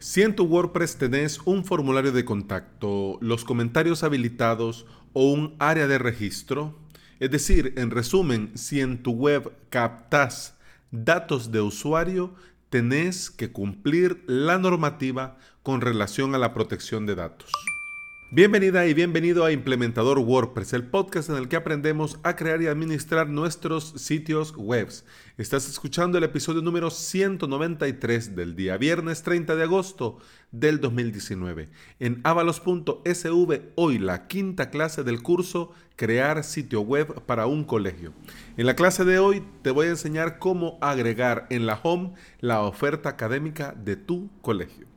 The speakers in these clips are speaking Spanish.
Si en tu WordPress tenés un formulario de contacto, los comentarios habilitados o un área de registro, es decir, en resumen, si en tu web captas datos de usuario, tenés que cumplir la normativa con relación a la protección de datos. Bienvenida y bienvenido a Implementador WordPress, el podcast en el que aprendemos a crear y administrar nuestros sitios web. Estás escuchando el episodio número 193 del día viernes 30 de agosto del 2019. En avalos.sv, hoy la quinta clase del curso Crear sitio web para un colegio. En la clase de hoy te voy a enseñar cómo agregar en la home la oferta académica de tu colegio.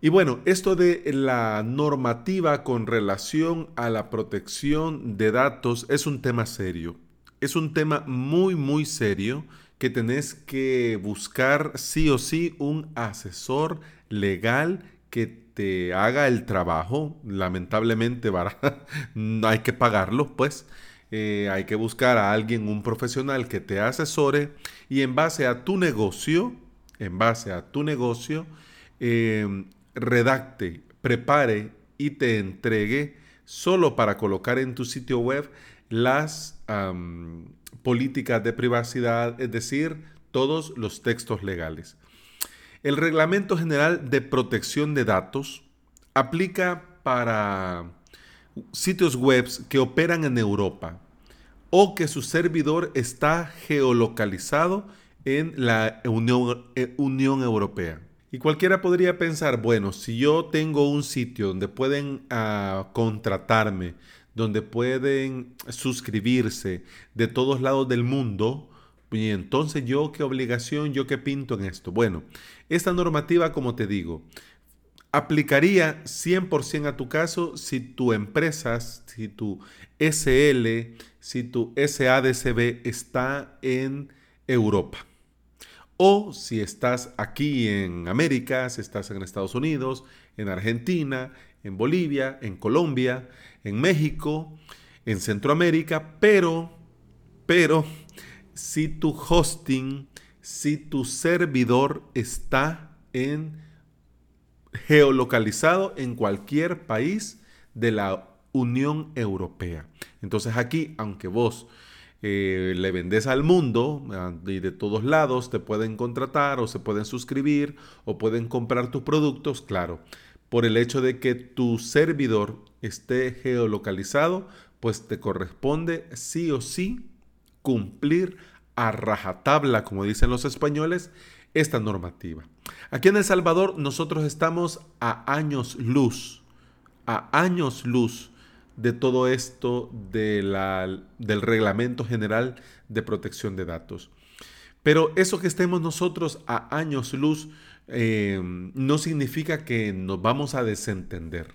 Y bueno, esto de la normativa con relación a la protección de datos es un tema serio. Es un tema muy, muy serio que tenés que buscar sí o sí un asesor legal que te haga el trabajo. Lamentablemente hay que pagarlo, pues. Eh, hay que buscar a alguien, un profesional que te asesore y en base a tu negocio, en base a tu negocio, eh, redacte, prepare y te entregue solo para colocar en tu sitio web las políticas de privacidad, es decir, todos los textos legales. El Reglamento General de Protección de Datos aplica para sitios web que operan en Europa o que su servidor está geolocalizado en la Unión, eh, Europea. Y cualquiera podría pensar, bueno, si yo tengo un sitio donde pueden ah, contratarme, donde pueden suscribirse de todos lados del mundo, y entonces yo qué obligación, yo qué pinto en esto. Bueno, esta normativa, como te digo, aplicaría 100% a tu caso si tu empresa, si tu SL, si tu SADCB está en Europa. O si estás aquí en América, si estás en Estados Unidos, en Argentina, en Bolivia, en Colombia, en México, en Centroamérica, pero, pero, si tu hosting, si tu servidor está en geolocalizado en cualquier país de la Unión Europea. Entonces aquí, aunque vos eh, le vendes al mundo ah, y de todos lados te pueden contratar o se pueden suscribir o pueden comprar tus productos, claro. Por el hecho de que tu servidor esté geolocalizado, pues te corresponde sí o sí cumplir a rajatabla, como dicen los españoles, esta normativa. Aquí en El Salvador nosotros estamos a años luz, a años luz de todo esto de la, del Reglamento General de Protección de Datos. Pero eso que estemos nosotros a años luz eh, no significa que nos vamos a desentender.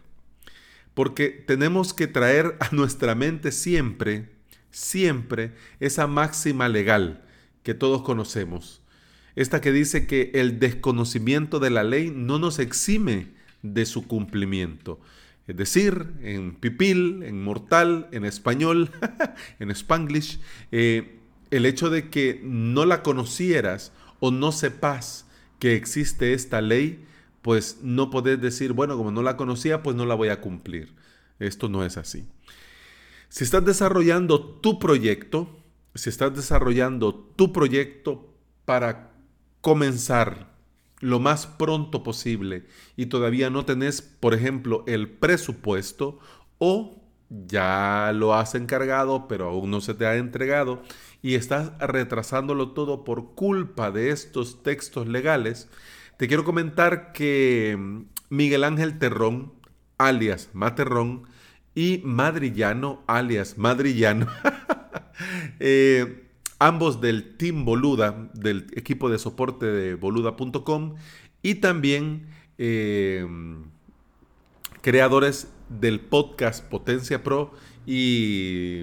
Porque tenemos que traer a nuestra mente siempre, siempre esa máxima legal que todos conocemos. Esta que dice que el desconocimiento de la ley no nos exime de su cumplimiento. Es decir, en pipil, en mortal, en español, en spanglish, eh, el hecho de que no la conocieras o no sepas que existe esta ley, pues no podés decir, bueno, como no la conocía, pues no la voy a cumplir. Esto no es así. Si estás desarrollando tu proyecto, si estás desarrollando tu proyecto para comenzar lo más pronto posible y todavía no tenés, por ejemplo, el presupuesto o ya lo has encargado pero aún no se te ha entregado y estás retrasándolo todo por culpa de estos textos legales, te quiero comentar que mm, Miguel Ángel Terrón, alias Materrón, y Madrillano, alias Madrillano, eh, ambos del Team Boluda, del equipo de soporte de boluda.com y también eh, creadores del podcast Potencia Pro y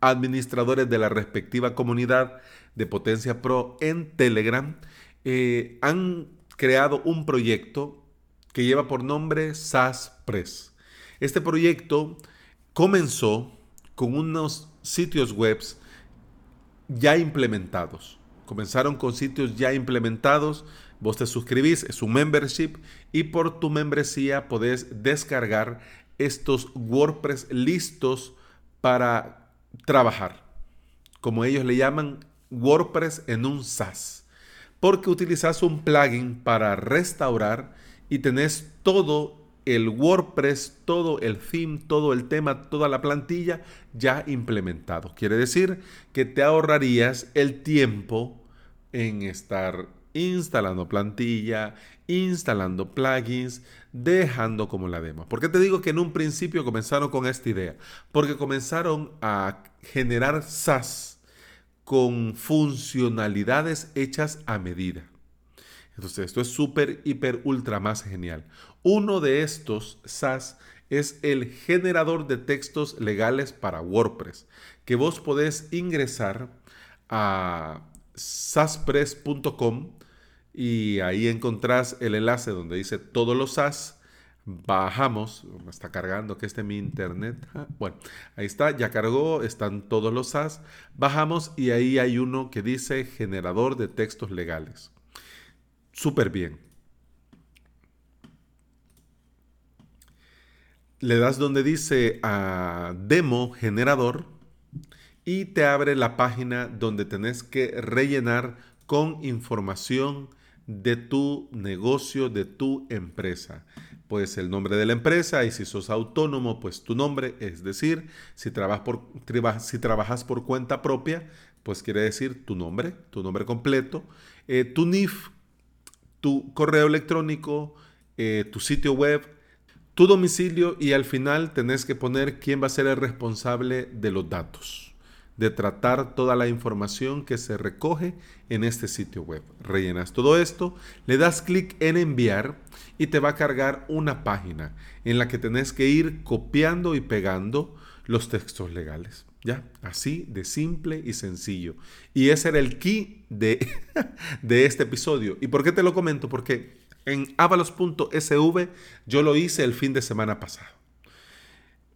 administradores de la respectiva comunidad de Potencia Pro en Telegram, eh, han creado un proyecto que lleva por nombre SAS Press. Este proyecto comenzó con unos sitios webs ya implementados. Comenzaron con sitios ya implementados. Vos te suscribís, es un membership y por tu membresía podés descargar estos WordPress listos para trabajar. Como ellos le llaman WordPress en un SaaS. Porque utilizas un plugin para restaurar y tenés todo el WordPress, todo el theme, todo el tema, toda la plantilla ya implementado. Quiere decir que te ahorrarías el tiempo en estar instalando plantilla, instalando plugins, dejando como la demo. ¿Por qué te digo que en un principio comenzaron con esta idea? Porque comenzaron a generar SaaS con funcionalidades hechas a medida. Entonces, esto es súper, hiper, ultra más genial. Uno de estos SaaS es el generador de textos legales para WordPress, que vos podés ingresar a saspress.com y ahí encontrás el enlace donde dice todos los SAS. Bajamos, me está cargando que este mi internet. Ah, bueno, ahí está, ya cargó, están todos los SAS. Bajamos y ahí hay uno que dice generador de textos legales. Súper bien. Le das donde dice a demo generador y te abre la página donde tenés que rellenar con información de tu negocio, de tu empresa. Pues el nombre de la empresa y si sos autónomo, pues tu nombre, es decir, si, trabajas por, si trabajas por cuenta propia, pues quiere decir tu nombre, tu nombre completo, eh, tu NIF, tu correo electrónico, eh, tu sitio web, tu domicilio y al final tenés que poner quién va a ser el responsable de los datos de tratar toda la información que se recoge en este sitio web. Rellenas todo esto, le das clic en enviar y te va a cargar una página en la que tenés que ir copiando y pegando los textos legales. Así de simple y sencillo. Y ese era el key de, de este episodio. ¿Y por qué te lo comento? Porque en avalos.sv yo lo hice el fin de semana pasado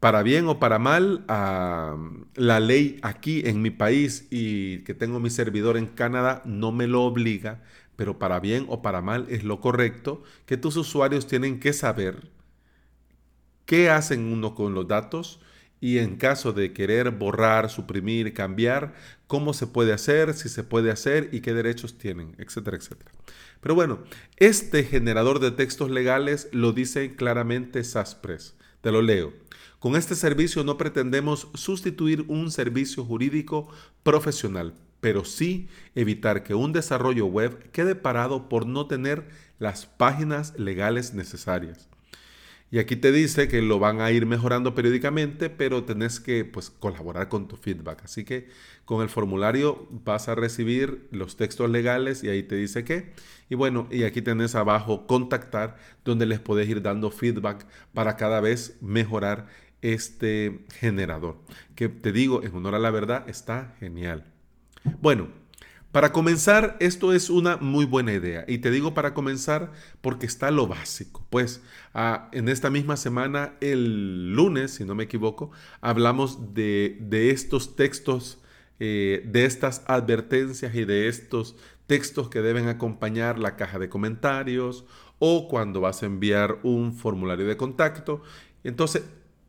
para bien o para mal, la ley aquí en mi país y que tengo mi servidor en Canadá no me lo obliga, pero para bien o para mal es lo correcto que tus usuarios tienen que saber qué hacen uno con los datos y en caso de querer borrar, suprimir, cambiar, cómo se puede hacer, si se puede hacer y qué derechos tienen, etcétera, etcétera. Pero bueno, este generador de textos legales lo dice claramente SASPRES. Te lo leo. Con este servicio no pretendemos sustituir un servicio jurídico profesional, pero sí evitar que un desarrollo web quede parado por no tener las páginas legales necesarias. Y aquí te dice que lo van a ir mejorando periódicamente, pero tenés que pues, colaborar con tu feedback. Así que con el formulario vas a recibir los textos legales y ahí te dice qué. Y bueno, y aquí tenés abajo contactar, donde les podés ir dando feedback para cada vez mejorar este generador. Que te digo, en honor a la verdad, está genial. Bueno, para comenzar, esto es una muy buena idea. Y te digo para comenzar porque está lo básico. Pues ah, en esta misma semana, el lunes, si no me equivoco, hablamos de, estos textos, eh, de estas advertencias y de estos textos que deben acompañar la caja de comentarios o cuando vas a enviar un formulario de contacto. Entonces,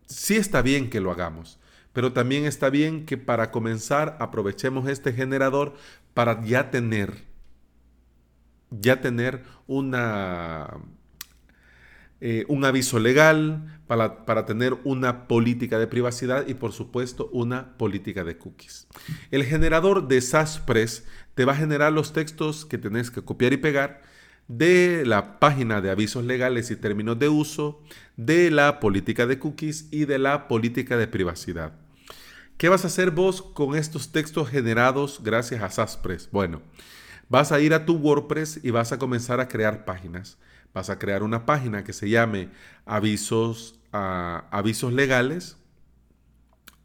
sí está bien que lo hagamos pero también está bien que para comenzar aprovechemos este generador para ya tener, ya tener una, eh, un aviso legal, para, para, tener una política de privacidad y por supuesto una política de cookies. El generador de SASPress te va a generar los textos que tenés que copiar y pegar de la página de avisos legales y términos de uso, de la política de cookies y de la política de privacidad. ¿Qué vas a hacer vos con estos textos generados gracias a Saspress? Bueno, vas a ir a tu WordPress y vas a comenzar a crear páginas. Vas a crear una página que se llame avisos, avisos legales.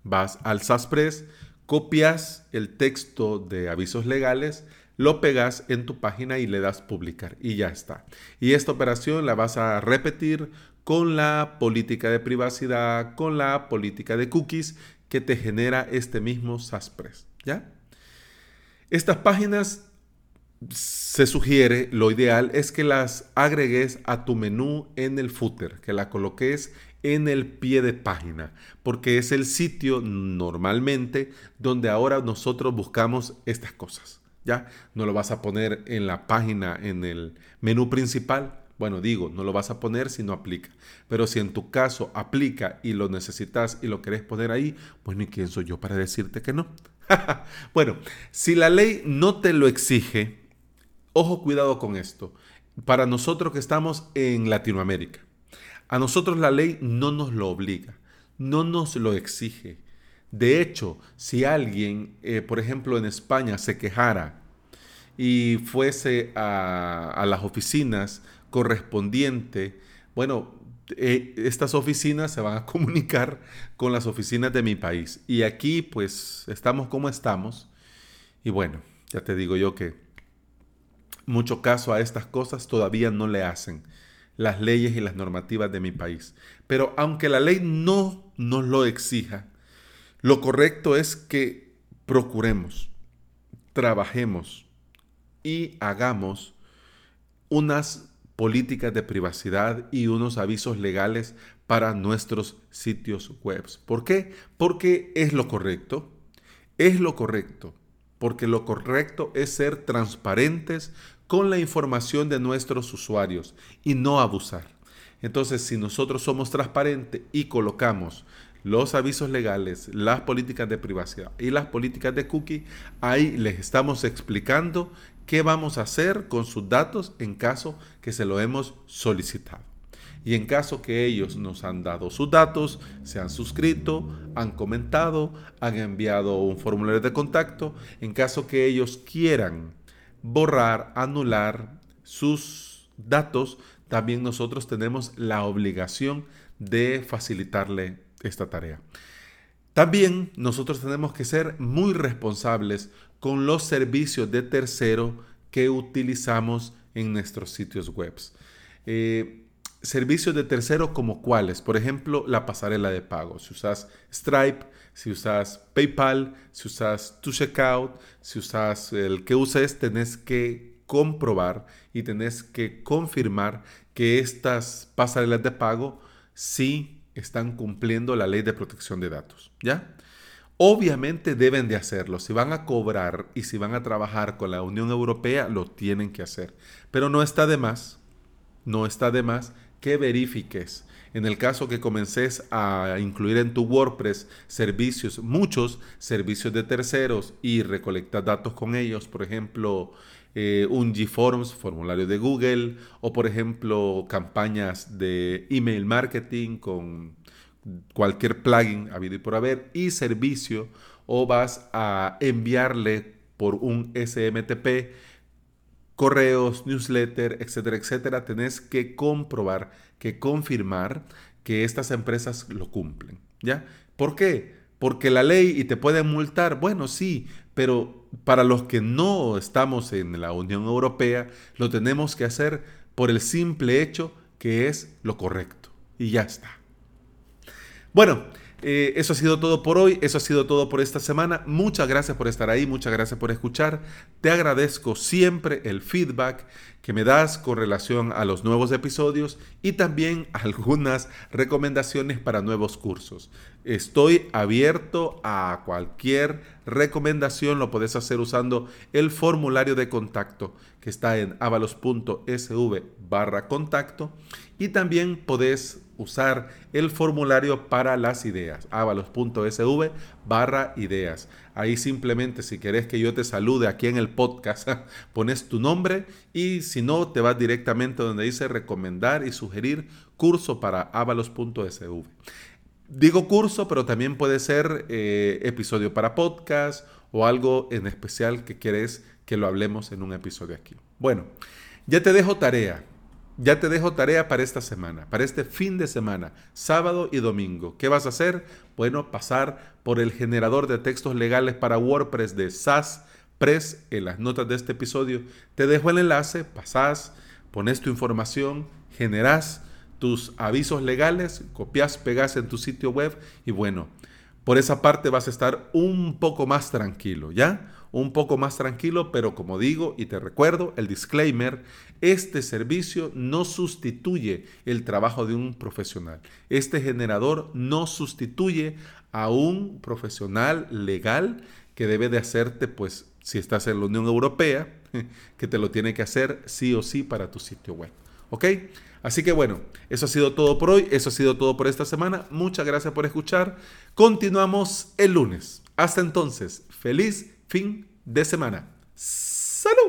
Vas al Saspress, copias el texto de avisos legales, lo pegas en tu página y le das publicar y ya está. Y esta operación la vas a repetir con la política de privacidad, con la política de cookies que te genera este mismo SASPRES, ¿ya? Estas páginas se sugiere, lo ideal es que las agregues a tu menú en el footer, que la coloques en el pie de página, porque es el sitio normalmente donde ahora nosotros buscamos estas cosas. ¿Ya? No lo vas a poner en la página, en el menú principal. Bueno, digo, no lo vas a poner si no aplica. Pero si en tu caso aplica y lo necesitas y lo querés poner ahí, bueno, ¿y quién soy yo para decirte que no? bueno, si la ley no te lo exige, ojo cuidado con esto. Para nosotros que estamos en Latinoamérica, a nosotros la ley no nos lo obliga, no nos lo exige. De hecho, si alguien, eh, por ejemplo, en España se quejara y fuese a, las oficinas correspondientes, bueno, eh, estas oficinas se van a comunicar con las oficinas de mi país. Y aquí pues estamos como estamos. Y bueno, ya te digo yo que mucho caso a estas cosas todavía no le hacen las leyes y las normativas de mi país. Pero aunque la ley no nos lo exija, lo correcto es que procuremos, trabajemos y hagamos unas políticas de privacidad y unos avisos legales para nuestros sitios web. ¿Por qué? Porque es lo correcto. Es lo correcto. Porque lo correcto es ser transparentes con la información de nuestros usuarios y no abusar. Entonces, si nosotros somos transparentes y colocamos los avisos legales, las políticas de privacidad y las políticas de cookie, ahí les estamos explicando qué vamos a hacer con sus datos en caso que se lo hemos solicitado. Y en caso que ellos nos han dado sus datos, se han suscrito, han comentado, han enviado un formulario de contacto, en caso que ellos quieran borrar, anular sus datos, también nosotros tenemos la obligación de facilitarle esta tarea. También nosotros tenemos que ser muy responsables con los servicios de tercero que utilizamos en nuestros sitios web. Eh, servicios de tercero como cuáles, por ejemplo, la pasarela de pago. Si usas Stripe, si usas PayPal, si usas tu checkout, si usas el que uses, tenés que comprobar y tenés que confirmar que estas pasarelas de pago sí están cumpliendo la ley de protección de datos, ¿ya? Obviamente deben de hacerlo. Si van a cobrar y si van a trabajar con la Unión Europea, lo tienen que hacer. Pero no está de más, no está de más que verifiques. En el caso que comences a incluir en tu WordPress servicios, muchos servicios de terceros y recolectas datos con ellos, por ejemplo, eh, un GForms, formulario de Google, o por ejemplo, campañas de email marketing con cualquier plugin habido y por haber, y servicio, o vas a enviarle por un SMTP correos, newsletter, etcétera, etcétera, tenés que comprobar, que confirmar que estas empresas lo cumplen, ¿ya? ¿Por qué? Porque la ley y te pueden multar, bueno, sí, pero para los que no estamos en la Unión Europea, lo tenemos que hacer por el simple hecho que es lo correcto. Y ya está. Bueno, eh, eso ha sido todo por hoy, eso ha sido todo por esta semana. Muchas gracias por estar ahí, muchas gracias por escuchar. Te agradezco siempre el feedback que me das con relación a los nuevos episodios y también algunas recomendaciones para nuevos cursos. Estoy abierto a cualquier recomendación, lo puedes hacer usando el formulario de contacto que está en avalos.sv barra contacto y también podés usar el formulario para las ideas, avalos.sv barra ideas. Ahí simplemente si querés que yo te salude aquí en el podcast, pones tu nombre y si no, te vas directamente donde dice recomendar y sugerir curso para avalos.sv. Digo curso, pero también puede ser eh, episodio para podcast o algo en especial que quieres que lo hablemos en un episodio aquí. Bueno, ya te dejo tarea. Ya te dejo tarea para esta semana, para este fin de semana, sábado y domingo. ¿Qué vas a hacer? Bueno, pasar por el generador de textos legales para WordPress de SAS Press en las notas de este episodio. Te dejo el enlace, pasás, pones tu información, generás tus avisos legales, copias, pegas en tu sitio web y bueno, por esa parte vas a estar un poco más tranquilo, ¿ya? Un poco más tranquilo, pero como digo y te recuerdo, el disclaimer, este servicio no sustituye el trabajo de un profesional. Este generador no sustituye a un profesional legal que debe de hacerte, pues, si estás en la Unión Europea, que te lo tiene que hacer sí o sí para tu sitio web. ¿Ok? Así que bueno, eso ha sido todo por hoy, eso ha sido todo por esta semana. Muchas gracias por escuchar. Continuamos el lunes. Hasta entonces, feliz fin de semana. ¡Salud!